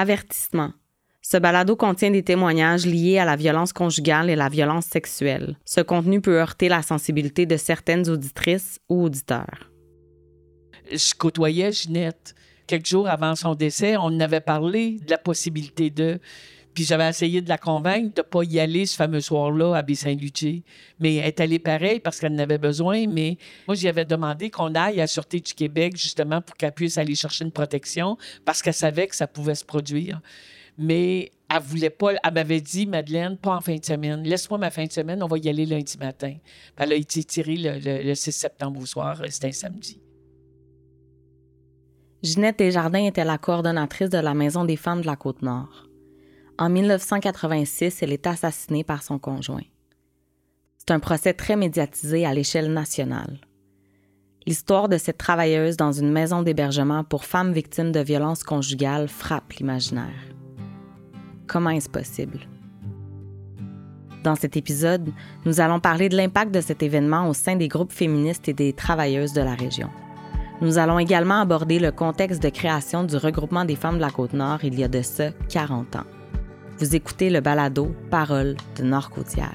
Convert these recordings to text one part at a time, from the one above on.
Avertissement. Ce balado contient des témoignages liés à la violence conjugale et la violence sexuelle. Ce contenu peut heurter la sensibilité de certaines auditrices ou auditeurs. Je côtoyais Ginette. Quelques jours avant son décès, on avait parlé de la possibilité de. Puis j'avais essayé de la convaincre de ne pas y aller ce fameux soir-là à Baie-Saint-Lucie. Mais elle est allée pareil parce qu'elle en avait besoin. Mais moi, j'y avais demandé qu'on aille à Sûreté du Québec justement pour qu'elle puisse aller chercher une protection parce qu'elle savait que ça pouvait se produire. Mais elle voulait pas, elle m'avait dit, Madeleine, pas en fin de semaine. Laisse-moi ma fin de semaine, on va y aller lundi matin. Elle a été tirée le, le 6 septembre au soir, c'était un samedi. Ginette Desjardins était la coordonnatrice de la Maison des femmes de la Côte-Nord. En 1986, elle est assassinée par son conjoint. C'est un procès très médiatisé à l'échelle nationale. L'histoire de cette travailleuse dans une maison d'hébergement pour femmes victimes de violences conjugales frappe l'imaginaire. Comment est-ce possible? Dans cet épisode, nous allons parler de l'impact de cet événement au sein des groupes féministes et des travailleuses de la région. Nous allons également aborder le contexte de création du regroupement des femmes de la Côte-Nord il y a de ça 40 ans. Vous écoutez le balado Parole de Nord-Côtière.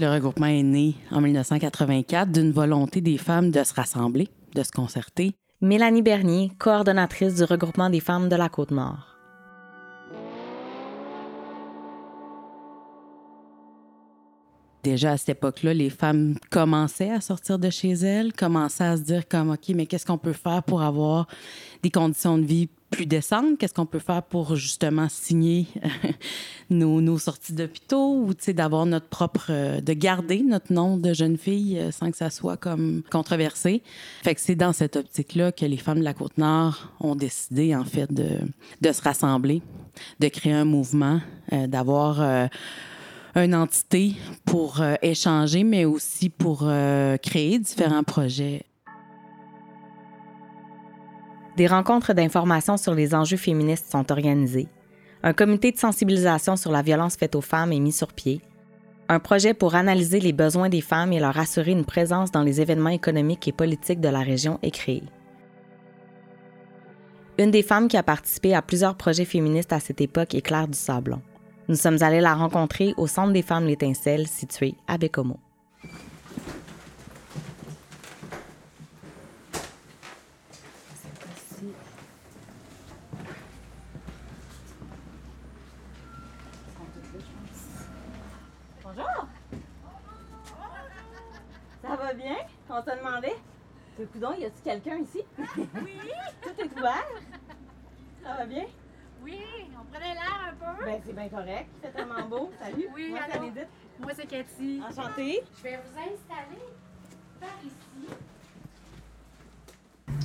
Le regroupement est né en 1984 d'une volonté des femmes de se rassembler, de se concerter. Mélanie Bernier, coordonnatrice du regroupement des femmes de la Côte-Nord. Déjà à cette époque-là, les femmes commençaient à sortir de chez elles, commençaient à se dire comme OK, mais qu'est-ce qu'on peut faire pour avoir des conditions de vie plus décentes? Qu'est-ce qu'on peut faire pour justement signer nos, nos, sorties d'hôpitaux ou d'avoir notre propre, euh, de garder notre nom de jeune fille euh, sans que ça soit comme controversé? Fait que c'est dans cette optique-là que les femmes de la Côte-Nord ont décidé en fait de, de se rassembler, de créer un mouvement, euh, d'avoir euh, une entité pour euh, échanger, mais aussi pour euh, créer différents projets. Des rencontres d'information sur les enjeux féministes sont organisées. Un comité de sensibilisation sur la violence faite aux femmes est mis sur pied. Un projet pour analyser les besoins des femmes et leur assurer une présence dans les événements économiques et politiques de la région est créé. Une des femmes qui a participé à plusieurs projets féministes à cette époque est Claire du Sablon. Nous sommes allés la rencontrer au Centre des femmes L'Étincelle, situé à Bécomo. Bonjour! Ça va bien? On t'a demandé? Coudon, y a-t-il quelqu'un ici? Oui! Tout est ouvert? Ça va bien? Oui, on prenait l'air un peu. Ben, c'est bien correct. Il fait tellement beau. Salut. Oui, Moi, c'est allô? Anédite. Moi, c'est Cathy. Enchantée. Je vais vous installer par ici.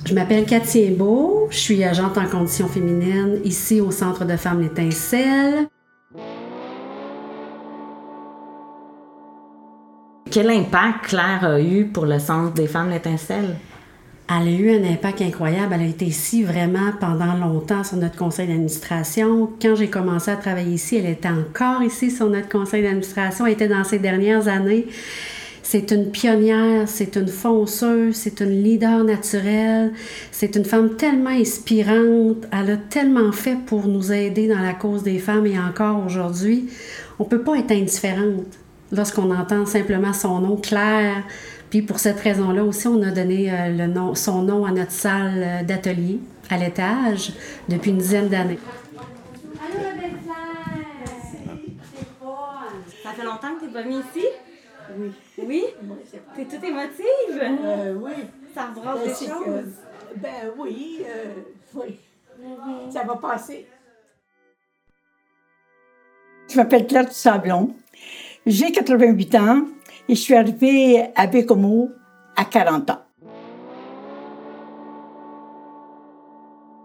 Je m'appelle Cathy Beau, je suis agente en conditions féminines ici au Centre de femmes L'Étincelle. Quel impact Claire a eu pour le Centre des femmes L'Étincelle? Elle a eu un impact incroyable. Elle a été ici vraiment pendant longtemps sur notre conseil d'administration. Quand j'ai commencé à travailler ici, elle était encore ici sur notre conseil d'administration. Elle était dans ses dernières années. C'est une pionnière, c'est une fonceuse, c'est une leader naturelle, c'est une femme tellement inspirante. Elle a tellement fait pour nous aider dans la cause des femmes et encore aujourd'hui. On ne peut pas être indifférente lorsqu'on entend simplement son nom clair. Puis pour cette raison-là aussi, on a donné euh, le nom, son nom à notre salle euh, d'atelier à l'étage depuis une dizaine d'années. Allô, la belle. Ça fait longtemps que t'es pas venue ici? Oui. Oui? T'es toute émotive? Euh, oui. Ça brasse Ben, des choses? que- ben oui, euh, oui. Ça va passer. Je m'appelle Claire Sablon. J'ai 88 ans et je suis arrivée à Bécomo à 40 ans.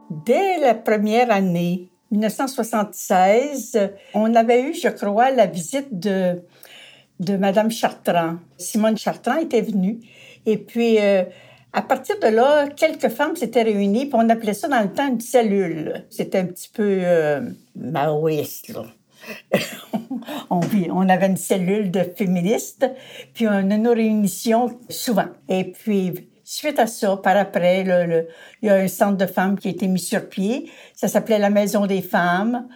Dès la première année, 1976, on avait eu, je crois, la visite de, de Madame Chartrand. Simone Chartrand était venue. Et puis, euh, À partir de là, quelques femmes s'étaient réunies, puis on appelait ça dans le temps une cellule. C'était un petit peu euh, maoïste, là. on, avait une cellule de féministes, puis on a nos réunions souvent. Et puis, suite à ça, par après, le- il y a un centre de femmes qui a été mis sur pied. Ça s'appelait la Maison des femmes.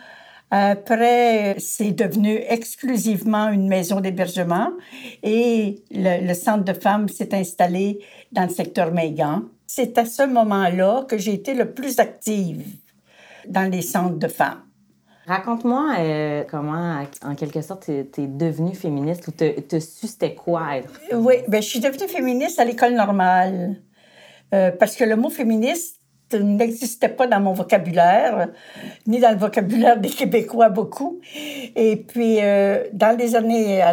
Après, c'est devenu exclusivement une maison d'hébergement et le, le centre de femmes s'est installé dans le secteur Mégan. C'est à ce moment-là que j'ai été le plus active dans les centres de femmes. Raconte-moi euh, comment, en quelque sorte, tu es devenue féministe ou te, te su quoi être. Oui, ben, je suis devenue féministe à l'école normale. Euh, parce que le mot féministe n'existait pas dans mon vocabulaire, ni dans le vocabulaire des Québécois beaucoup. Et puis, euh, dans les années...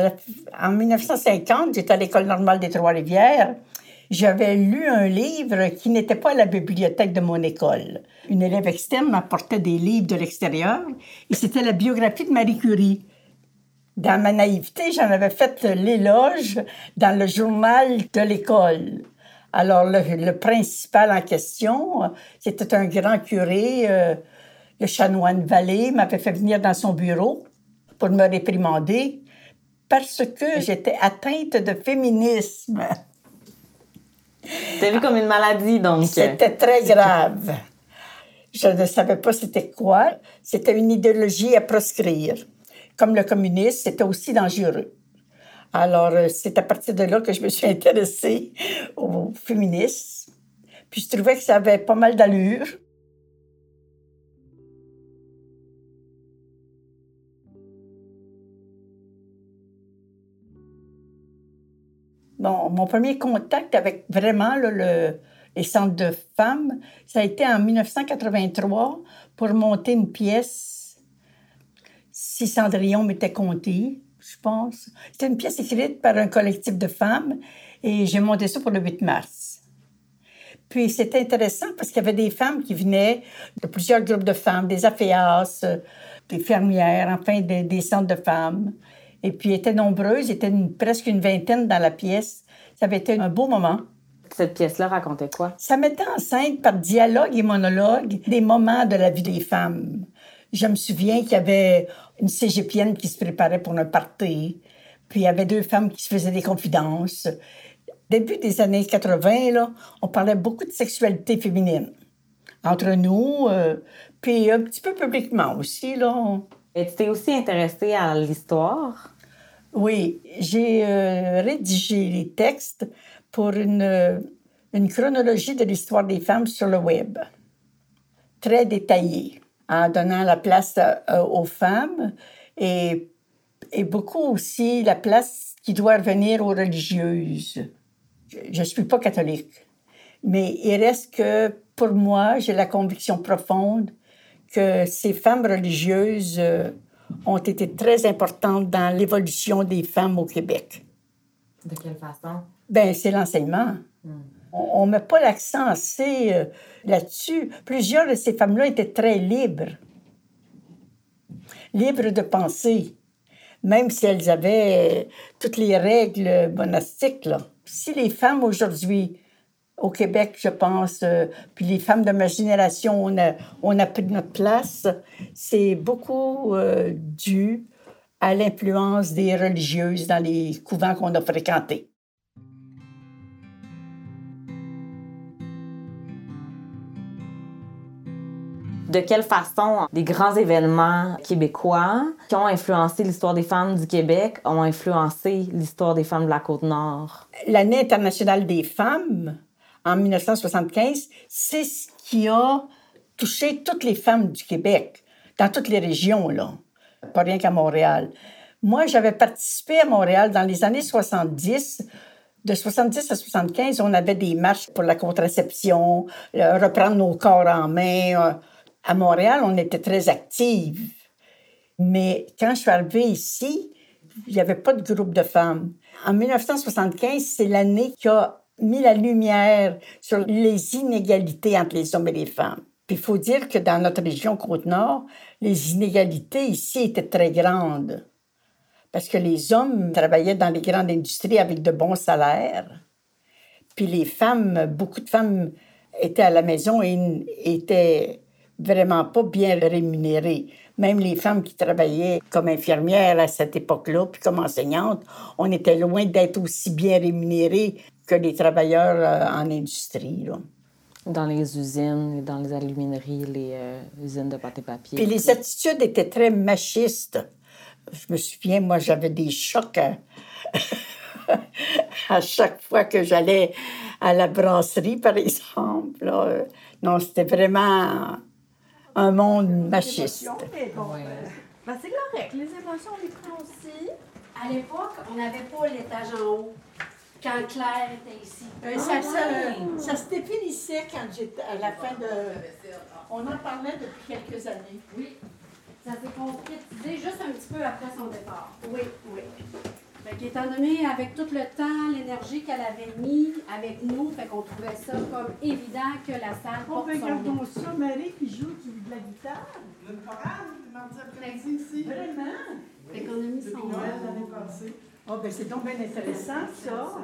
en 1950, j'étais à l'école normale des Trois-Rivières. J'avais lu un livre qui n'était pas à la bibliothèque de mon école. Une élève externe m'apportait des livres de l'extérieur et c'était la biographie de Marie Curie. Dans ma naïveté, j'en avais fait l'éloge dans le journal de l'école. Alors, le, principal en question, c'était un grand curé, euh, le chanoine Vallée, m'avait fait venir dans son bureau pour me réprimander parce que j'étais atteinte de féminisme. T'as vu comme une maladie, donc. C'était très grave. Je ne savais pas c'était quoi. C'était une idéologie à proscrire. Comme le communisme, c'était aussi dangereux. Alors, euh, c'est à partir de là que je me suis intéressée au féminisme. Puis je trouvais que ça avait pas mal d'allure. Mon premier contact avec vraiment le, les centres de femmes, ça a été en 1983 pour monter une pièce. Si Cendrillon m'était compté, je pense. C'était une pièce écrite par un collectif de femmes et j'ai monté ça pour le 8 mars. Puis c'était intéressant parce qu'il y avait des femmes qui venaient de plusieurs groupes de femmes, des AFEAS, euh, des fermières, enfin des, des centres de femmes. Et puis étaient nombreuses, était une- presque une vingtaine dans la pièce. Ça avait été un beau moment. Cette pièce-là racontait quoi? Ça mettait en scène par dialogue et monologue des moments de la vie des femmes. Je me souviens qu'il y avait une cégepienne qui se préparait pour un party, puis il y avait deux femmes qui se faisaient des confidences. Début des années 80, là, on parlait beaucoup de sexualité féminine. Entre nous, euh, puis un petit peu publiquement aussi, là. Et tu t'es aussi intéressée à l'histoire? Oui, j'ai euh, rédigé les textes pour une, euh, une chronologie de l'histoire des femmes sur le web, très détaillée, en donnant la place euh, aux femmes et, et beaucoup aussi la place qui doit revenir aux religieuses. Je ne suis pas catholique, mais il reste que pour moi, j'ai la conviction profonde que ces femmes religieuses ont été très importantes dans l'évolution des femmes au Québec. De quelle façon? Ben, c'est l'enseignement. On ne met pas l'accent assez euh, là-dessus. Plusieurs de ces femmes-là étaient très libres. Libres de penser. Même si elles avaient euh, toutes les règles monastiques. Là. Si les femmes aujourd'hui, au Québec, je pense, euh, puis les femmes de ma génération, on a, on a pris notre place, c'est beaucoup euh, dû à l'influence des religieuses dans les couvents qu'on a fréquentés. De quelle façon des grands événements québécois qui ont influencé l'histoire des femmes du Québec ont influencé l'histoire des femmes de la Côte-Nord? L'année internationale des femmes, en 1975, c'est ce qui a touché toutes les femmes du Québec, dans toutes les régions, là, pas rien qu'à Montréal. Moi, j'avais participé à Montréal dans les années 70. De 70 à 75, on avait des marches pour la contraception, reprendre nos corps en main. Euh, À Montréal, on était très actifs. Mais quand je suis arrivée ici, il n'y avait pas de groupe de femmes. En 1975, c'est l'année qui a mis la lumière sur les inégalités entre les hommes et les femmes. Puis il faut dire que dans notre région Côte-Nord, les inégalités ici étaient très grandes. Parce que les hommes travaillaient dans les grandes industries avec de bons salaires. Puis les femmes, beaucoup de femmes étaient à la maison et étaient vraiment pas bien rémunérées. Même les femmes qui travaillaient comme infirmières à cette époque-là, puis comme enseignantes, on était loin d'être aussi bien rémunérées que les travailleurs euh, en industrie. là. Dans les usines, dans les alumineries, les euh, usines de pâte et papier. Puis les attitudes étaient très machistes. Je me souviens, moi, j'avais des chocs à, à chaque fois que j'allais à la brasserie, par exemple. là. Non, c'était vraiment un monde machiste. Ben, c'est correct. Les émotions, on les prend aussi. À l'époque, on n'avait pas l'étage en haut. Quand Claire était ici. Euh, ça, se- ça se définissait quand j'étais à la fin de. On en parlait depuis quelques années. Oui. Ça s'est concrétisé juste un petit peu après son départ. Oui, oui. Fait qu'étant donné, avec tout le temps, l'énergie qu'elle avait mis avec nous, fait qu'on trouvait ça comme évident que la salle porte son nom. ça, Marie qui joue de la guitare. Vraiment? Fait qu'on a mis son nom. Oh, ben c'est donc bien intéressant, ça.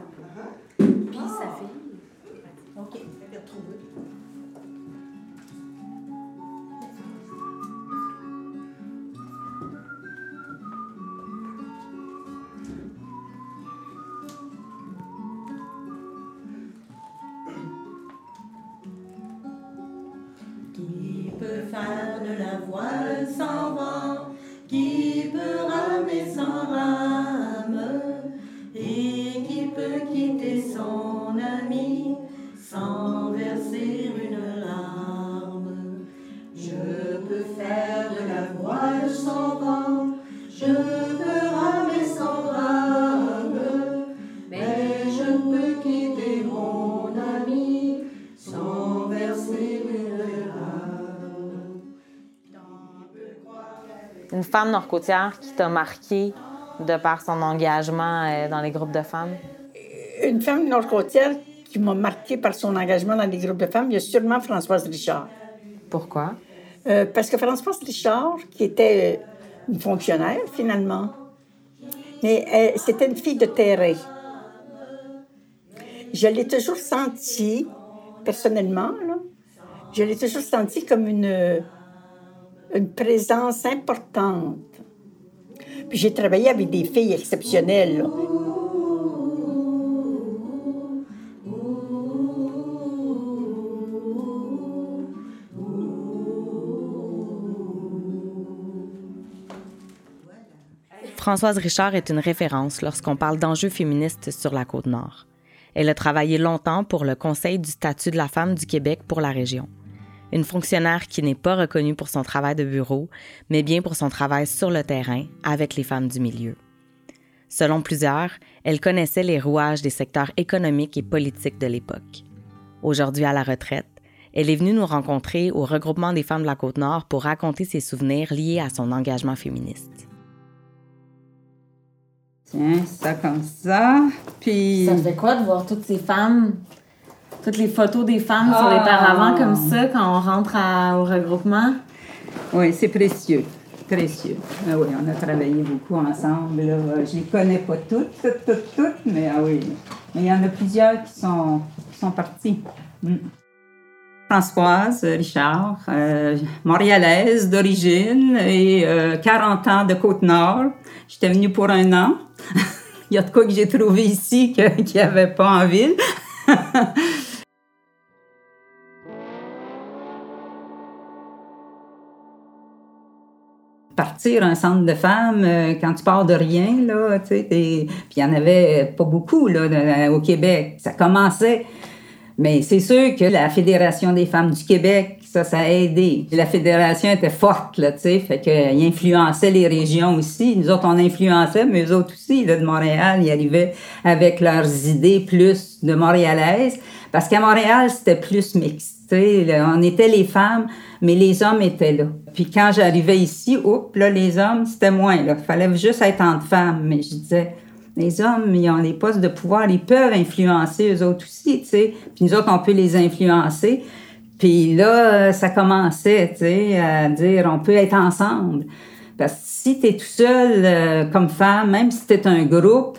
Puis sa fille. OK, je vais retrouver. Une femme nord-côtière qui t'a marqué de par son engagement euh, dans les groupes de femmes? Une femme nord-côtière qui m'a marquée par son engagement dans les groupes de femmes, il y a sûrement Françoise Richard. Pourquoi? Euh, parce que Françoise Richard, qui était une fonctionnaire finalement, mais euh, c'était une fille de terrain. Je l'ai toujours sentie, personnellement, là, je l'ai toujours sentie comme une, une présence importante. Puis j'ai travaillé avec des filles exceptionnelles. Françoise Richard est une référence lorsqu'on parle d'enjeux féministes sur la côte nord. Elle a travaillé longtemps pour le Conseil du statut de la femme du Québec pour la région. Une fonctionnaire qui n'est pas reconnue pour son travail de bureau, mais bien pour son travail sur le terrain avec les femmes du milieu. Selon plusieurs, elle connaissait les rouages des secteurs économiques et politiques de l'époque. Aujourd'hui à la retraite, elle est venue nous rencontrer au regroupement des femmes de la Côte-Nord pour raconter ses souvenirs liés à son engagement féministe. Tiens, ça comme ça. Puis. Ça fait quoi de voir toutes ces femmes, toutes les photos des femmes sur les Ah. paravents comme ça quand on rentre à- au regroupement? Oui, c'est précieux. Précieux. Ah oui, on a travaillé beaucoup ensemble. Là. Je les connais pas toutes, toutes, toutes, toutes, mais ah oui. Mais il y en a plusieurs qui sont, qui sont partis. Mm. Françoise Richard, euh, montréalaise d'origine et euh, 40 ans de Côte-Nord. J'étais venue pour un an. il y a de quoi que j'ai trouvé ici qu'il n'y avait pas en ville. partir un centre de femmes euh, quand tu pars de rien là, tu sais, puis il y en avait pas beaucoup là de- au Québec. Ça commençait, mais c'est sûr que la Fédération des femmes du Québec, ça, ça a aidé. La fédération était forte là, tu sais, fait qu'ils influençaient les régions aussi. Nous autres, on influençait, mais eux autres aussi là de Montréal, ils arrivaient avec leurs idées plus de montréalaises, parce qu'à Montréal c'était plus mixte. on était les femmes, mais les hommes étaient là. Puis quand j'arrivais ici, oups, là, les hommes, c'était moins. Là. fallait juste être entre femmes. Mais je disais, les hommes, ils ont des postes de pouvoir, ils peuvent influencer eux autres aussi, tu sais. Puis nous autres, on peut les influencer. Puis là, ça commençait, à dire, on peut être ensemble. Parce que si tu es tout seul euh, comme femme, même si tu es un groupe,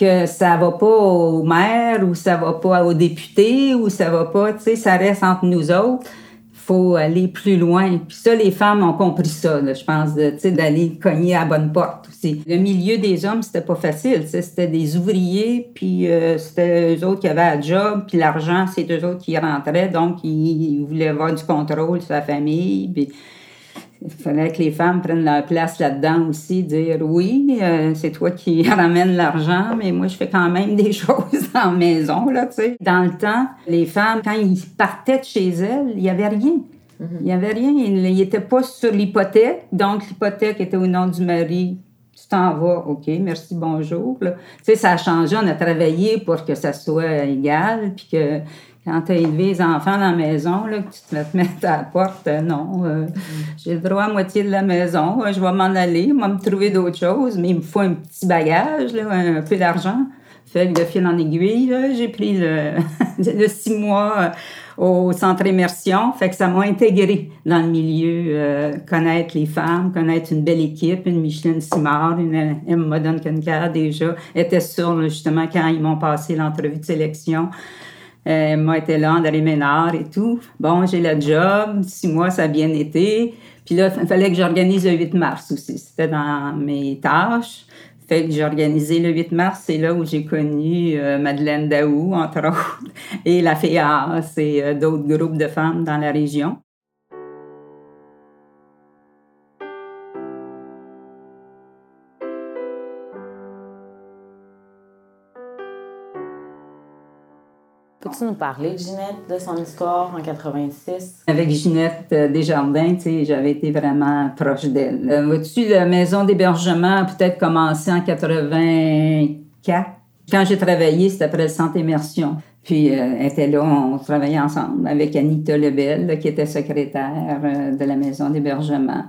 que ça va pas au maire ou ça va pas au député ou ça va pas, tu sais, ça reste entre nous autres. faut aller plus loin. Puis ça, les femmes ont compris ça, je pense, tu sais, d'aller cogner à la bonne porte aussi. Le milieu des hommes, c'était pas facile. C'était des ouvriers, puis euh, c'était eux autres qui avaient un job, puis l'argent, c'est eux autres qui rentraient. Donc, ils, voulaient avoir du contrôle sur la famille. Il fallait que les femmes prennent leur place là-dedans aussi, dire oui, euh, c'est toi qui ramènes l'argent, mais moi je fais quand même des choses la maison, là, tu sais. Dans le temps, les femmes, quand ils partaient de chez elles, il n'y avait rien. Il n'y avait rien. Ils n'étaient pas sur l'hypothèque, donc l'hypothèque était au nom du mari. Tu t'en vas, OK, merci, bonjour. là. Tu sais, ça a changé. On a travaillé pour que ça soit égal, puis que quand tu as élevé les enfants dans la maison, là, que tu te mets mettre à la porte, euh, non, euh, j'ai le droit à moitié de la maison, euh, je vais m'en aller, je vais me trouver d'autres choses, mais il me faut un petit bagage, là, un peu d'argent. Fait que de fil en aiguille, j'ai pris le, le six mois euh, au centre immersion, fait que ça m'a intégré dans le milieu, euh, connaître les femmes, connaître une belle équipe, une Micheline Simard, une Emma Duncan déjà, était sûre là, justement quand ils m'ont passé l'entrevue de sélection. Euh, moi, était là, André Ménard et tout. Bon, j'ai le job. Six mois, ça a bien été. Puis là, il fallait que j'organise le 8 mars aussi. C'était dans mes tâches. Fait que j'ai organisé le 8 mars. C'est là où j'ai connu euh, Madeleine Daou, entre autres, et la FEAS et euh, d'autres groupes de femmes dans la région. Peux-tu nous parler, Ginette, de son histoire en 86? Avec Ginette euh, Desjardins, tu sais, j'avais été vraiment proche d'elle. Euh, Vois-tu, la maison d'hébergement a peut-être commencé en 84. Quand j'ai travaillé, c'était après le centre immersion. Puis, euh, elle était là, on travaillait ensemble avec Anita Lebel, qui était secrétaire de la maison d'hébergement.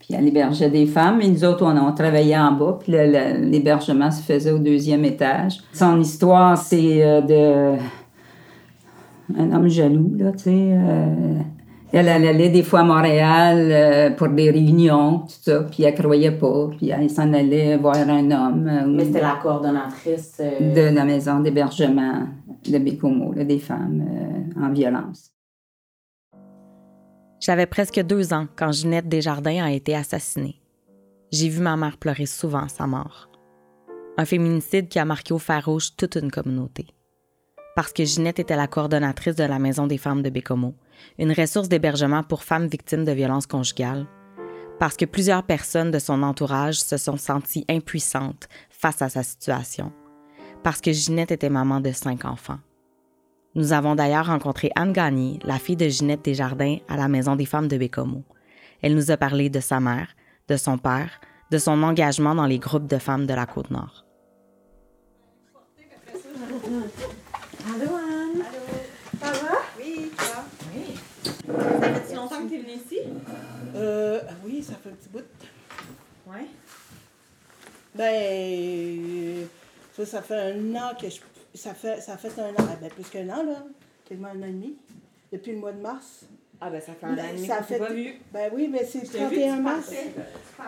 Puis, elle hébergeait des femmes, et nous autres, on, travaillait en bas, puis l'hébergement se faisait au deuxième étage. Son histoire, c'est de un homme jaloux, là, tu sais. euh, elle, elle allait des fois à Montréal euh, pour des réunions, tout ça, puis elle croyait pas, puis elle s'en allait voir un homme. euh, Mais c'était la coordonnatrice. euh, de la maison d'hébergement de Bécomo, là, des femmes euh, en violence. J'avais presque deux ans quand Ginette Desjardins a été assassinée. J'ai vu ma mère pleurer souvent sa mort. Un féminicide qui a marqué au fer rouge toute une communauté. Parce que Ginette était la coordonnatrice de la Maison des femmes de Bécomo, une ressource d'hébergement pour femmes victimes de violences conjugales. Parce que plusieurs personnes de son entourage se sont senties impuissantes face à sa situation. Parce que Ginette était maman de cinq enfants. Nous avons d'ailleurs rencontré Anne Gagné, la fille de Ginette Desjardins, à la Maison des femmes de Bécomo. Elle nous a parlé de sa mère, de son père, de son engagement dans les groupes de femmes de la Côte-Nord. Allô, Anne? Ça va? Oui, toi? Oui. Ça fait-tu longtemps que t'es venue ici? Euh, oui, ça fait un petit bout. Oui. Ben, ça, ça fait un an que je. Ça fait, ça fait un an, ben, plus qu'un an, là. Quasiment un an et demi. Depuis le mois de mars. Ah, ben ça fait Ben, ça fait- Ben oui, mais c'est 31 mars.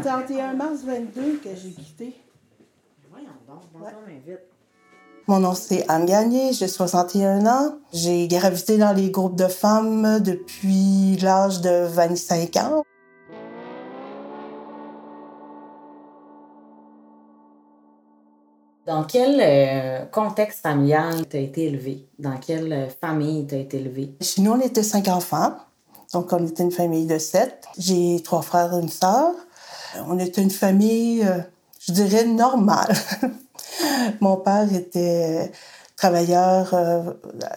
31 mars 22 que j'ai quitté. Voyons donc, bon temps, mais vite. Mon nom, c'est Anne Gagné, j'ai 61 ans. J'ai gravité dans les groupes de femmes depuis l'âge de 25 ans. Dans quel euh, contexte familial t'as été élevée? Dans quelle famille t'as été élevée? Chez nous, on était cinq enfants. Donc, on était une famille de sept. J'ai trois frères et une sœur. On était une famille, euh, je dirais, normale. Mon père était travailleur euh,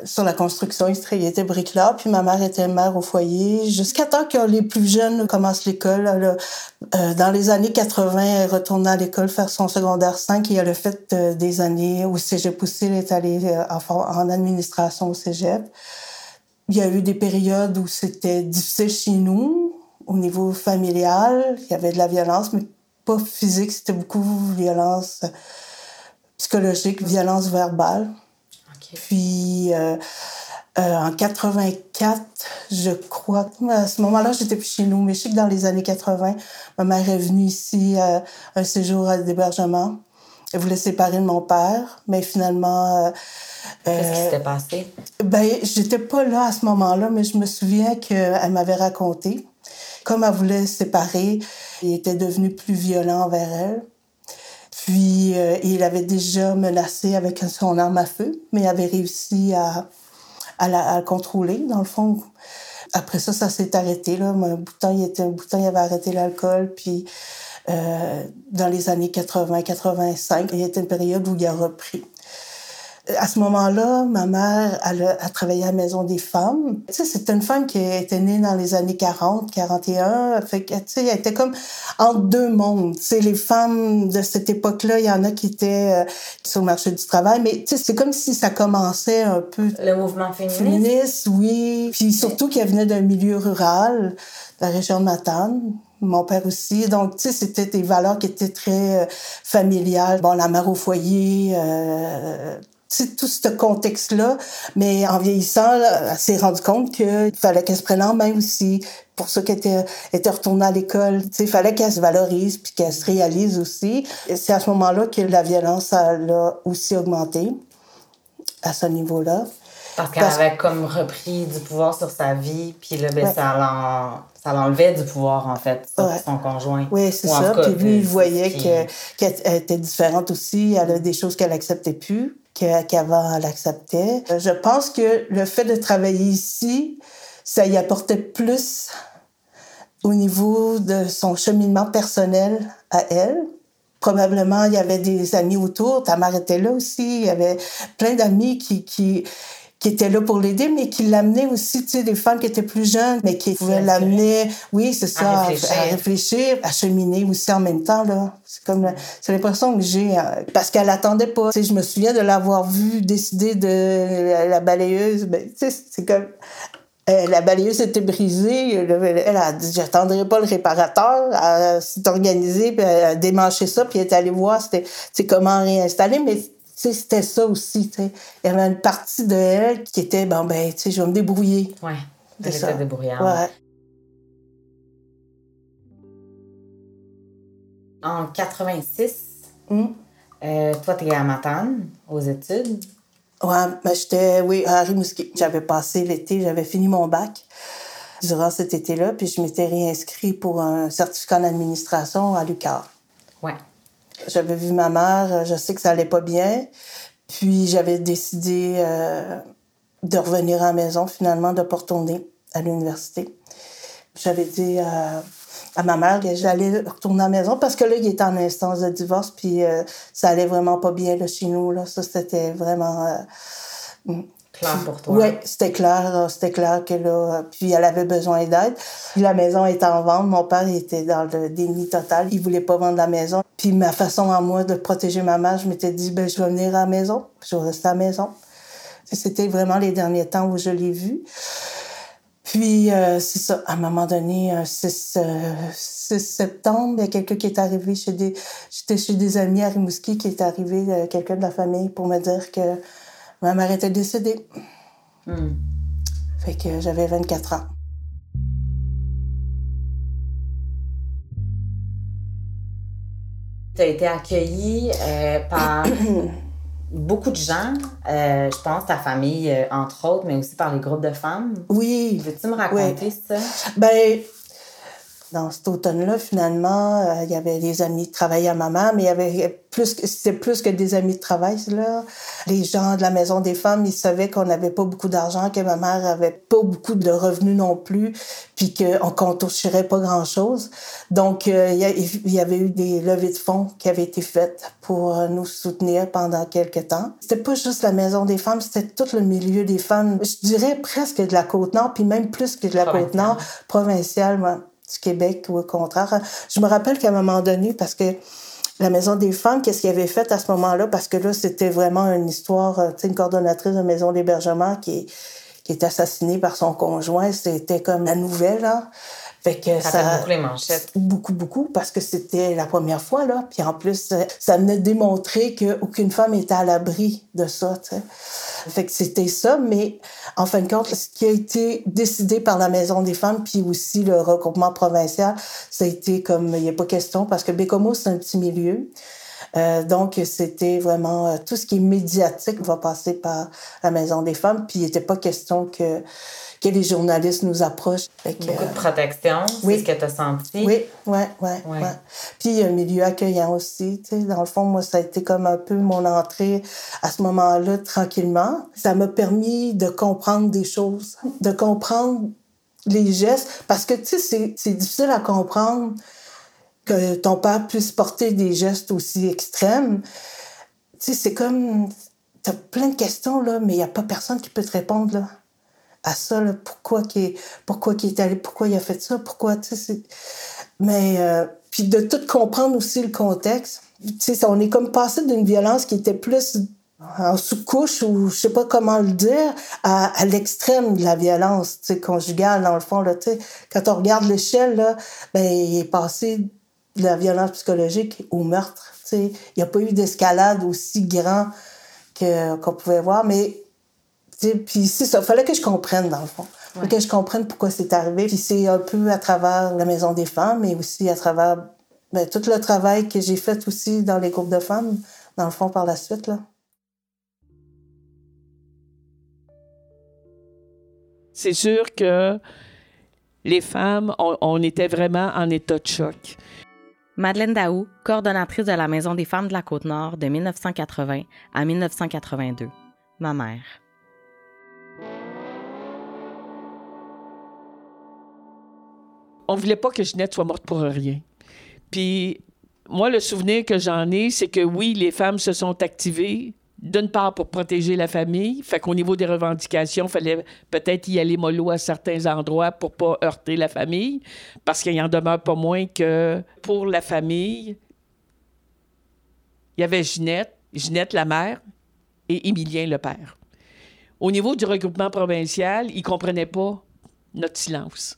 sur la construction, il était bricoleur, puis ma mère était mère au foyer, jusqu'à temps que les plus jeunes commencent l'école. Euh, dans les années 80, elle retourne à l'école faire son secondaire 5 et elle a fait euh, des années au cégep aussi. Elle est allée euh, en, en administration au cégep. Il y a eu des périodes où c'était difficile chez nous, au niveau familial. Il y avait de la violence, mais pas physique, c'était beaucoup violence euh, psychologique, violence verbale. Puis euh, euh, en 84, je crois, à ce moment-là, j'étais plus chez nous, mais je sais que dans les années 80, ma mère est venue ici à un séjour d'hébergement. Elle voulait séparer de mon père, mais finalement. euh, Qu'est-ce qui euh, s'était passé? ben, j'étais pas là à ce moment-là, mais je me souviens qu'elle m'avait raconté. Comme elle voulait séparer, il était devenu plus violent envers elle. Puis, euh, il avait déjà menacé avec son arme à feu, mais avait réussi à, à, la, à le contrôler, dans le fond. Après ça, ça s'est arrêté. Là. Un bout de temps, il, était, un bout de temps, il avait arrêté l'alcool. Puis, euh, dans les années 80-85, il y a une période où il a repris. À ce moment-là, ma mère, elle a, elle travaillait à la Maison des femmes. Tu sais, c'était une femme qui était née dans les années 40, 41. Fait que, tu sais, elle était comme entre deux mondes. Tu sais, les femmes de cette époque-là, il y en a qui étaient euh, sur le marché du travail, mais tu sais, c'est comme si ça commençait un peu Le mouvement féministe? féministe, oui. Puis surtout qu'elle venait d'un milieu rural, de la région de Matane. Mon père aussi. Donc, tu sais, c'était des valeurs qui étaient très euh, familiales. Bon, la mère au foyer, euh, tout ce contexte-là. Mais en vieillissant, là, elle s'est rendue compte qu'il fallait qu'elle se prenne en main aussi. Pour ça qu'elle était, était retournée à l'école. Tu sais, il fallait qu'elle se valorise puis qu'elle se réalise aussi. Et c'est à ce moment-là que la violence, elle a aussi augmenté à ce niveau-là. Parce qu'elle Parce- avait comme repris du pouvoir sur sa vie, puis là, ben, Ouais. ça l'en- ça l'enlevait du pouvoir, en fait, sur Ouais. son conjoint. Oui, c'est ça. Puis lui, il voyait qu'elle était différente aussi. Elle a des choses qu'elle acceptait plus, qu'avant elle acceptait. Euh, Je pense que le fait de travailler ici, ça y apportait plus au niveau de son cheminement personnel à elle. Probablement, il y avait des amis autour. Ta mère était là aussi. Il y avait plein d'amis qui, qui, qui étaient là pour l'aider, mais qui l'amenaient aussi, tu sais, des femmes qui étaient plus jeunes, mais qui pouvaient l'amener, oui, c'est ça, à réfléchir. à réfléchir, à cheminer aussi en même temps, là. C'est comme, la- c'est l'impression que j'ai, euh, parce qu'elle attendait pas. Tu sais, je me souviens de l'avoir vue décider de la, la balayeuse, ben, tu sais, c'est comme, euh, la balayeuse était brisée. Elle, a dit J'attendrai pas le réparateur. Elle s'est organisée, puis elle a démanché ça, puis elle est allée voir c'était, tu sais, comment réinstaller. Mais sais, c'était ça aussi. tu sais. Il y avait une partie de elle qui était Bon, ben, tu sais, je vais me débrouiller. Ouais. Elle était débrouillarde. Ouais. En 86, Hum. euh, toi, t'es à Matane, aux études. Ouais, ben, j'étais, oui, à Rimouski. J'avais passé l'été, j'avais fini mon bac durant cet été-là, puis je m'étais réinscrit pour un certificat en administration à l'UQAR. Ouais. J'avais vu ma mère, je sais que ça allait pas bien. Puis j'avais décidé euh, de revenir à la maison, finalement, de pas retourner à l'université. J'avais dit à, à ma mère que j'allais retourner à la maison parce que là, il était en instance de divorce, puis euh, ça allait vraiment pas bien là, chez nous. Là. Ça, c'était vraiment. Clair pour toi. oui, c'était clair, c'était clair que là, puis elle avait besoin d'aide. Puis la maison était en vente. Mon père il était dans le déni total. Il voulait pas vendre la maison. Puis ma façon à moi de protéger ma mère, je m'étais dit, ben, je vais venir à la maison. Je vais rester à la maison. C'était vraiment les derniers temps où je l'ai vue. Puis, euh, c'est ça, à un moment donné, un 6, euh, 6 septembre, il y a quelqu'un qui est arrivé chez des... J'étais chez des amis à Rimouski qui est arrivé, euh, quelqu'un de la famille, pour me dire que ma mère était décédée. Hmm. Fait que j'avais 24 ans. Tu as été accueillie euh, par beaucoup de gens, euh, je pense ta famille, euh, entre autres, mais aussi par les groupes de femmes. Oui. Veux-tu me raconter ça? Ben, dans cet automne-là, finalement, euh, il y avait des amis de travail à maman, mais il y avait plus c'était plus que des amis de travail, là. Les gens de la Maison des femmes, ils savaient qu'on n'avait pas beaucoup d'argent, que ma mère avait pas beaucoup de revenus non plus, puis qu'on ne toucherait pas grand-chose. Donc, euh, il y avait eu des levées de fonds qui avaient été faites pour euh, nous soutenir pendant quelques temps. C'était pas juste la Maison des femmes, c'était tout le milieu des femmes. Je dirais presque de la Côte-Nord, puis même plus que de la. Côte-Nord, provinciale, moi, du Québec ou au contraire. Je me rappelle qu'à un moment donné, parce que la Maison des femmes, qu'est-ce qu'ils avaient fait à ce moment-là? Parce que là, c'était vraiment une histoire, euh, une coordonnatrice de maison d'hébergement qui, est assassinée par son conjoint. C'était comme la nouvelle, là. Fait que Ça ça, fait beaucoup les manchettes. Beaucoup, beaucoup, parce que c'était la première fois, là. Puis en plus, euh, ça venait de démontrer qu'aucune femme était à l'abri de ça, tu sais. Fait que c'était ça, mais en fin de compte, ce qui a été décidé par la Maison des femmes, puis aussi le regroupement provincial, ça a été comme, il n'y a pas question, parce que Bécomo, c'est un petit milieu. Euh, donc, c'était vraiment euh, tout ce qui est médiatique va passer par la Maison des femmes. Puis, il n'était pas question que, que les journalistes nous approchent. Fait que, Beaucoup de protection, oui. c'est ce que tu as senti. oui, ouais, ouais, Ouais. ouais. Puis il y a un milieu accueillant aussi. Tu sais, dans le fond, moi, ça a été comme un peu mon entrée à ce moment-là, tranquillement. Ça m'a permis de comprendre des choses, de comprendre les gestes, parce que tu sais, c'est- difficile à comprendre que ton père puisse porter des gestes aussi extrêmes. Tu sais, c'est comme t'as plein de questions là, mais il y a pas personne qui peut te répondre là à ça, là, pourquoi qu'il est, pourquoi est allé, pourquoi il a fait ça, pourquoi, tu sais, mais euh, puis de tout comprendre aussi le contexte. Tu sais, on est comme passé d'une violence qui était plus en sous-couche ou je sais pas comment le dire à, l'extrême de la violence, tu sais, conjugale dans le fond là, tu sais, quand on regarde l'échelle là, ben il est passé de la violence psychologique au meurtre, tu sais, il n'y a pas eu d'escalade aussi grand qu'on pouvait voir, mais Puis c'est ça, fallait que je comprenne dans le fond. Fallait que je comprenne pourquoi c'est arrivé. Puis c'est un peu à travers la Maison des femmes, mais aussi à travers ben, tout le travail que j'ai fait aussi dans les groupes de femmes, dans le fond, par la suite. Là. C'est sûr que les femmes, on, on était vraiment en état de choc. Madeleine Daou, coordonnatrice de la Maison des femmes de la Côte-Nord de 1980 à 1982. Ma mère. On voulait pas que Ginette soit morte pour rien. Puis moi, le souvenir que j'en ai, c'est que oui, les femmes se sont activées, d'une part pour protéger la famille, fait qu'au niveau des revendications, fallait peut-être y aller mollo à certains endroits pour pas heurter la famille, parce qu'il en demeure pas moins que pour la famille, il y avait Ginette, Ginette la mère et Émilien le père. Au niveau du regroupement provincial, ils comprenaient pas notre silence.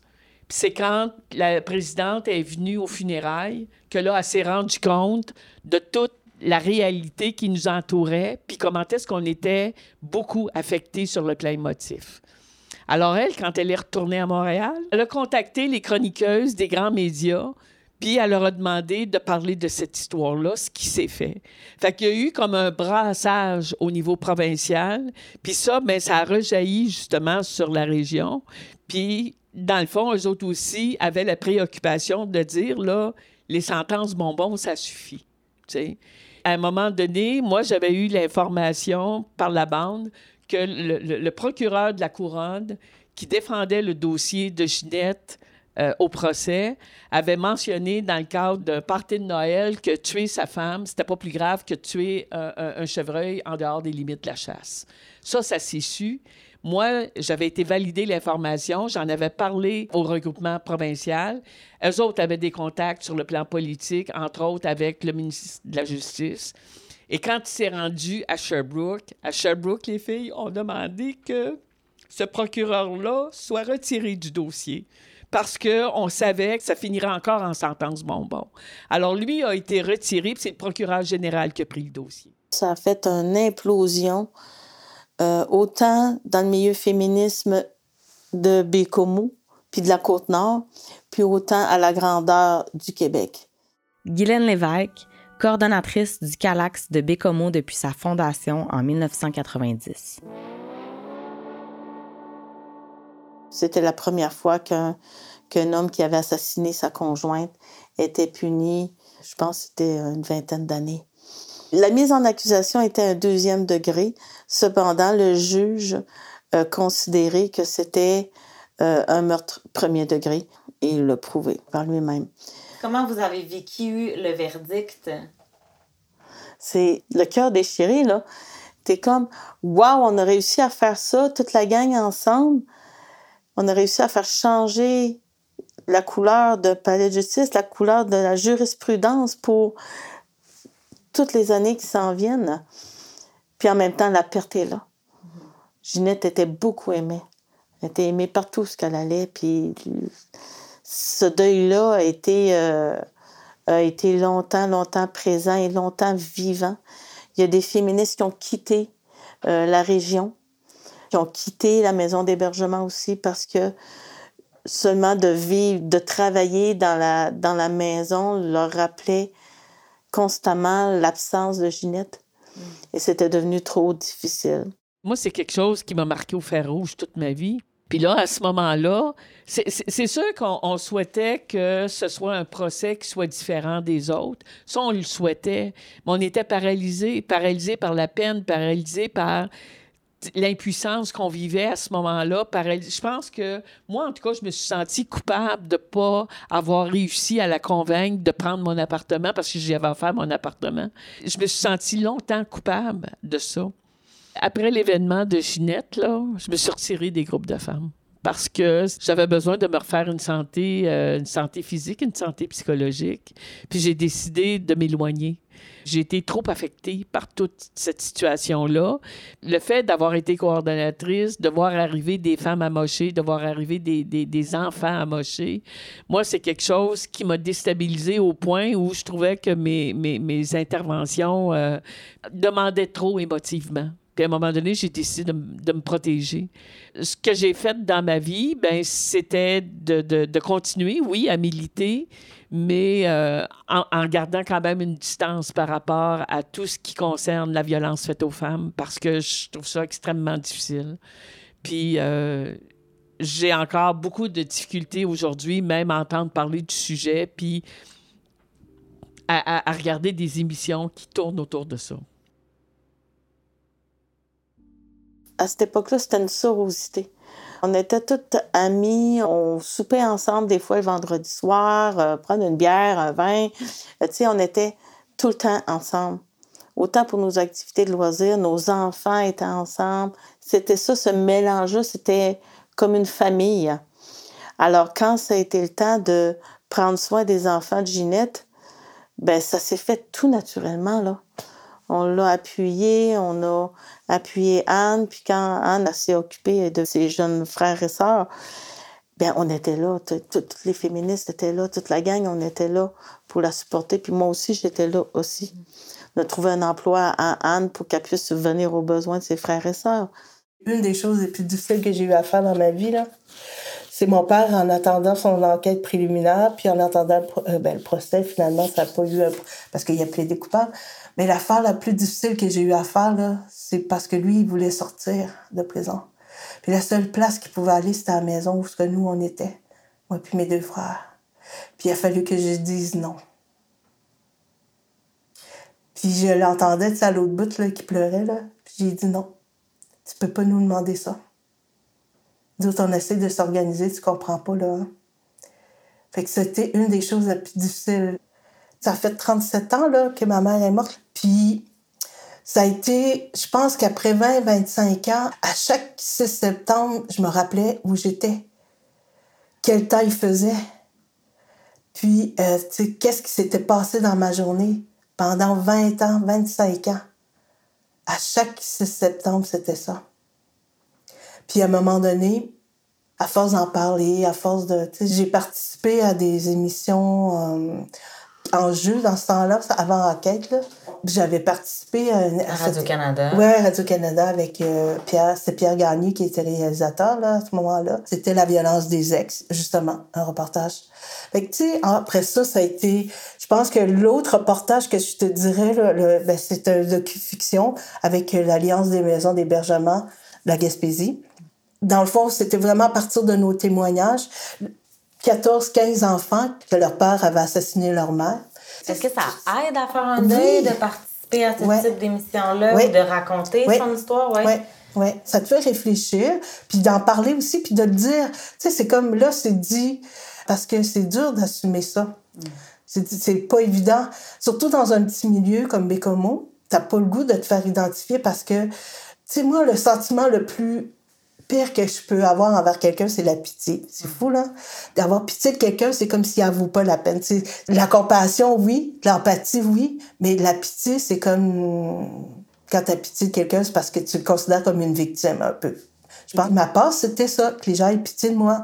C'est quand la présidente est venue aux funérailles que là, elle s'est rendue compte de toute la réalité qui nous entourait, puis comment est-ce qu'on était beaucoup affectés sur le plan émotif. Alors elle, quand elle est retournée à Montréal, elle a contacté les chroniqueuses des grands médias, puis elle leur a demandé de parler de cette histoire-là, ce qui s'est fait. Fait qu'il y a eu comme un brassage au niveau provincial, puis ça, ben, ça a rejailli justement sur la région. Puis, dans le fond, eux autres aussi avaient la préoccupation de dire, là, les sentences bonbons, ça suffit. À un moment donné, moi, j'avais eu l'information par la bande que le, procureur de la Couronne, qui défendait le dossier de Ginette euh, au procès, avait mentionné dans le cadre d'un party de Noël que tuer sa femme, c'était pas plus grave que tuer un- un chevreuil en dehors des limites de la chasse. Ça, ça s'est su. Moi, j'avais été valider l'information, j'en avais parlé au regroupement provincial. Eux autres avaient des contacts sur le plan politique, entre autres avec le ministre de la Justice. Et quand il s'est rendu à Sherbrooke, à Sherbrooke, les filles ont demandé que ce procureur-là soit retiré du dossier parce qu'on savait que ça finirait encore en sentence bonbon. Alors, lui a été retiré, puis c'est le procureur général qui a pris le dossier. Ça a fait une implosion, euh, autant dans le milieu féminisme de Bécomo, puis de la Côte-Nord, puis autant à la grandeur du Québec. Guylaine Lévesque, coordonnatrice du Calax de Bécomo depuis sa fondation en 1990. C'était la première fois qu'un qu'un homme qui avait assassiné sa conjointe était puni, je pense que c'était une vingtaine d'années. La mise en accusation était un deuxième degré. Cependant, le juge a considéré que c'était euh, un meurtre premier degré et il l'a prouvé par lui-même. Comment vous avez vécu le verdict? C'est le cœur déchiré, là. T'es comme, waouh, on a réussi à faire ça, toute la gang ensemble. On a réussi à faire changer la couleur de palais de justice, la couleur de la jurisprudence pour toutes les années qui s'en viennent. Puis en même temps, la perte est là. Ginette était beaucoup aimée. Elle était aimée partout où qu'elle allait. Puis ce deuil-là a été, euh, a été longtemps, longtemps présent et longtemps vivant. Il y a des féministes qui ont quitté euh, la région, qui ont quitté la maison d'hébergement aussi parce que seulement de vivre, de travailler dans la, dans la maison leur rappelait constamment l'absence de Ginette. Et c'était devenu trop difficile. Moi, c'est quelque chose qui m'a marqué au fer rouge toute ma vie. Puis là, à ce moment-là, c'est- sûr qu'on on souhaitait que ce soit un procès qui soit différent des autres. Ça, on le souhaitait. Mais on était paralysé, paralysé par la peine, paralysé par l'impuissance qu'on vivait à ce moment-là. Je pense que moi, en tout cas, je me suis sentie coupable de ne pas avoir réussi à la convaincre de prendre mon appartement parce que j'avais offert mon appartement. Je me suis sentie longtemps coupable de ça. Après l'événement de Ginette, je me suis retirée des groupes de femmes parce que j'avais besoin de me refaire une santé, euh, une santé physique, une santé psychologique. Puis j'ai décidé de m'éloigner. J'ai été trop affectée par toute cette situation-là. Le fait d'avoir été coordonnatrice, de voir arriver des femmes amochées, de voir arriver des, des, des enfants amochés, moi, c'est quelque chose qui m'a déstabilisée au point où je trouvais que mes, mes, interventions euh, demandaient trop émotivement. Puis à un moment donné, j'ai décidé de, me protéger. Ce que j'ai fait dans ma vie, ben, c'était de, continuer, oui, à militer, mais euh, en, gardant quand même une distance par rapport à tout ce qui concerne la violence faite aux femmes, parce que je trouve ça extrêmement difficile. Puis euh, j'ai encore beaucoup de difficultés aujourd'hui, même à entendre parler du sujet, puis à regarder des émissions qui tournent autour de ça. À cette époque-là, c'était une sororité. On était toutes amies, on soupait ensemble des fois le vendredi soir, euh, prendre une bière, un vin. Euh, tu sais, on était tout le temps ensemble. Autant pour nos activités de loisirs, nos enfants étaient ensemble. C'était ça, ce mélange-là, c'était comme une famille. Alors, quand ça a été le temps de prendre soin des enfants de Ginette, ben ça s'est fait tout naturellement, là. On l'a appuyé, on a appuyé Anne, puis quand Anne s'est occupée de ses jeunes frères et sœurs, ben on était là, toutes les féministes étaient là, toute la gang, on était là pour la supporter, puis moi aussi, j'étais là aussi. On a trouvé un emploi à Anne pour qu'elle puisse subvenir aux besoins de ses frères et sœurs. Une des choses les plus difficiles que j'ai eu à faire dans ma vie, là, c'est mon père en attendant son enquête préliminaire, puis en attendant le, euh, ben, procès, finalement, ça n'a pas eu un- parce qu'il a plaidé coupable. Mais l'affaire la plus difficile que j'ai eu à faire, c'est parce que lui, il voulait sortir de prison. Puis la seule place qu'il pouvait aller, c'était à la maison où ce que nous, on était. Moi puis mes deux frères. Puis il a fallu que je dise non. Puis je l'entendais, tu à l'autre bout, là, qui pleurait, là. Puis j'ai dit non. Tu peux pas nous demander ça. Nous on essaie de s'organiser, tu comprends pas, là. hein. Fait que c'était une des choses les plus difficiles. Ça fait 37 ans, là, que ma mère est morte. Puis ça a été, je pense qu'après 20, 25 ans, à chaque 6 septembre, je me rappelais où j'étais. Quel temps il faisait. Puis, euh, tu sais, qu'est-ce qui s'était passé dans ma journée pendant 20 ans, 25 ans? À chaque 6 septembre, c'était ça. Puis à un moment donné, à force d'en parler, à force de... J'ai participé à des émissions euh, en jeu dans ce temps-là, avant Enquête. là. J'avais participé à... une- À Radio-Canada. Ouais, Radio-Canada avec euh, Pierre. C'était Pierre Gagné qui était réalisateur là, à ce moment-là. C'était La violence des ex, justement, un reportage. Fait que, tu sais, après ça, ça a été... Je pense que l'autre reportage que je te dirais, là, le- ben, c'est un docu-fiction avec euh, l'Alliance des maisons d'hébergement de la Gaspésie. Dans le fond, c'était vraiment à partir de nos témoignages. 14, 15 enfants que leur père avait assassiné leur mère. Est-ce que ça aide à faire un Oui. deuil de participer à ce Ouais. type d'émission-là Oui. ou de raconter Oui. son histoire? Ouais. Ouais, ouais. Ça te fait réfléchir, puis d'en parler aussi, puis de le dire. Tu sais, c'est comme là, c'est dit, parce que c'est dur d'assumer ça. C'est C'est pas évident. Surtout dans un petit milieu comme Bécomo, t'as pas le goût de te faire identifier parce que, sais, moi, le sentiment le plus pire que je peux avoir envers quelqu'un, c'est la pitié. C'est fou, là. D'avoir pitié de quelqu'un, c'est comme s'il n'en vaut pas la peine. La compassion, oui. L'empathie, oui. Mais la pitié, c'est comme... Quand tu as pitié de quelqu'un, c'est parce que tu le considères comme une victime, un peu. Je pense que ma part, c'était ça, que les gens aient pitié de moi.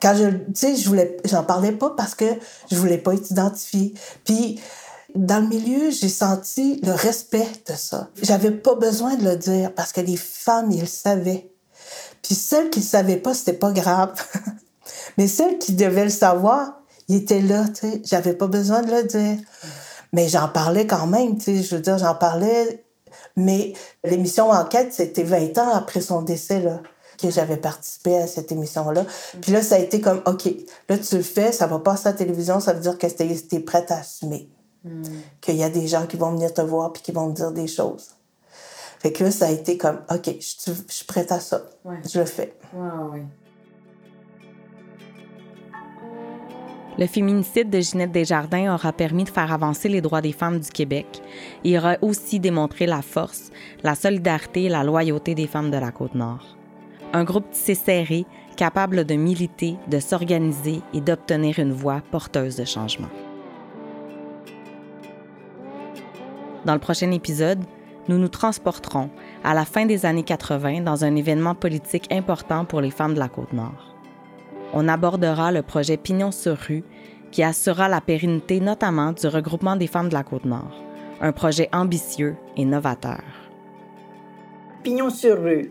Quand je... Tu sais, je voulais... J'en parlais pas parce que je voulais pas être identifiée. Puis... Dans le milieu, j'ai senti le respect de ça. J'avais pas besoin de le dire parce que les femmes, ils le savaient. Puis celles qui ne savaient pas, c'était pas grave. Mais celles qui devaient le savoir, ils étaient là, tu sais. J'avais pas besoin de le dire. Mais j'en parlais quand même, tu sais, je veux dire, j'en parlais. Mais l'émission Enquête, c'était 20 ans après son décès, là, que j'avais participé à cette émission-là. Puis là, ça a été comme, OK, là, tu le fais, ça va passer à la télévision, ça veut dire que tu es prête à assumer. Qu'il y a des gens qui vont venir te voir puis qui vont me dire des choses. Fait que là, ça a été comme, OK, je, suis- je suis prête à ça. Ouais. Je le fais. Le féminicide de Ginette Desjardins aura permis de faire avancer les droits des femmes du Québec et aura aussi démontré la force, la solidarité et la loyauté des femmes de la Côte-Nord. Un groupe tissé serré, capable de militer, de s'organiser et d'obtenir une voix porteuse de changement. Dans le prochain épisode, nous nous transporterons à la fin des années 80 dans un événement politique important pour les femmes de la Côte-Nord on abordera le projet Pignon sur rue qui assurera la pérennité notamment du regroupement des femmes de la Côte-Nord, un projet ambitieux et novateur. Pignon sur rue.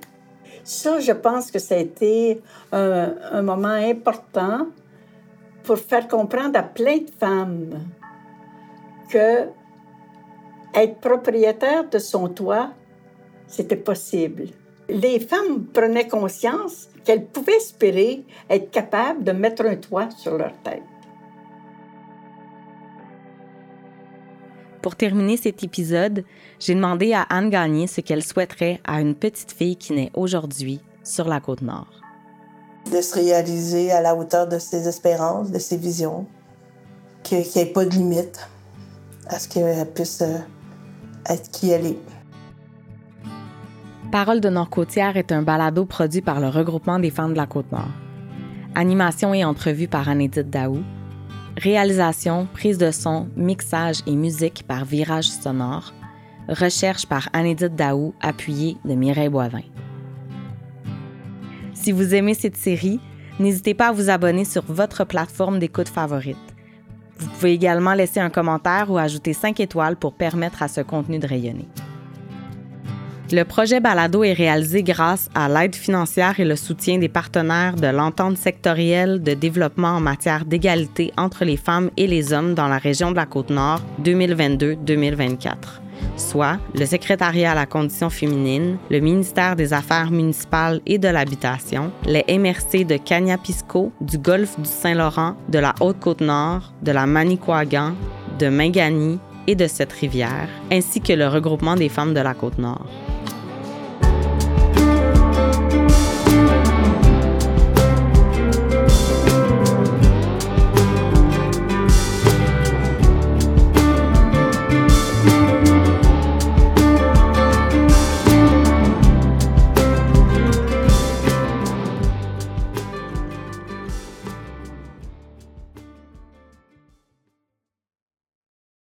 Ça, je pense que ça a été un, un moment important pour faire comprendre à plein de femmes que être propriétaire de son toit, c'était possible. Les femmes prenaient conscience qu'elles pouvaient espérer être capables de mettre un toit sur leur tête. Pour terminer cet épisode, j'ai demandé à Anne Gagné ce qu'elle souhaiterait à une petite fille qui naît aujourd'hui sur la côte nord. De se réaliser à la hauteur de ses espérances, de ses visions. Qu'il n'y ait pas de limite à ce qu'elle puisse est. Parole de Nord-Côtière est un balado produit par le regroupement des femmes de la Côte-Nord. Animation et entrevue par Anne-Édith Daou. Réalisation, prise de son, mixage et musique par Virage Sonore. Recherche par Anne-Édith Daou, appuyée de Mireille Boivin. Si vous aimez cette série, n'hésitez pas à vous abonner sur votre plateforme d'écoute favorite. Vous pouvez également laisser un commentaire ou ajouter 5 étoiles pour permettre à ce contenu de rayonner. Le projet Balado est réalisé grâce à l'aide financière et le soutien des partenaires de l'entente sectorielle de développement en matière d'égalité entre les femmes et les hommes dans la région de la Côte-Nord 2022-2024, soit le Secrétariat à la condition féminine, le ministère des Affaires municipales et de l'Habitation, les MRC de Cagnapisco, du Golfe du Saint-Laurent, de la Haute-Côte-Nord, de la Manicouagan, de Mingani et de cette rivière, ainsi que le regroupement des femmes de la Côte-Nord.